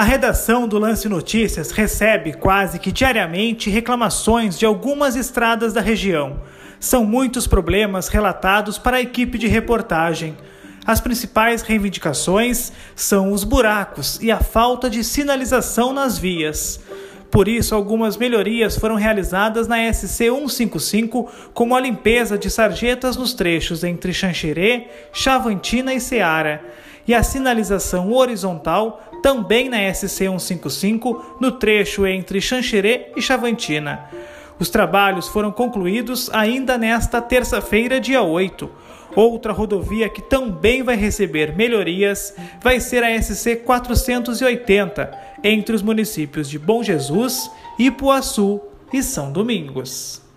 A redação do Lance Notícias recebe quase que diariamente reclamações de algumas estradas da região. São muitos problemas relatados para a equipe de reportagem. As principais reivindicações são os buracos e a falta de sinalização nas vias. Por isso, algumas melhorias foram realizadas na SC 155, como a limpeza de sarjetas nos trechos entre Xanxerê, Chavantina e Ceará, e a sinalização horizontal também na SC 155, no trecho entre Xanxerê e Chavantina. Os trabalhos foram concluídos ainda nesta terça-feira, dia 8. Outra rodovia que também vai receber melhorias vai ser a SC 480, entre os municípios de Bom Jesus, Ipuaçu e São Domingos.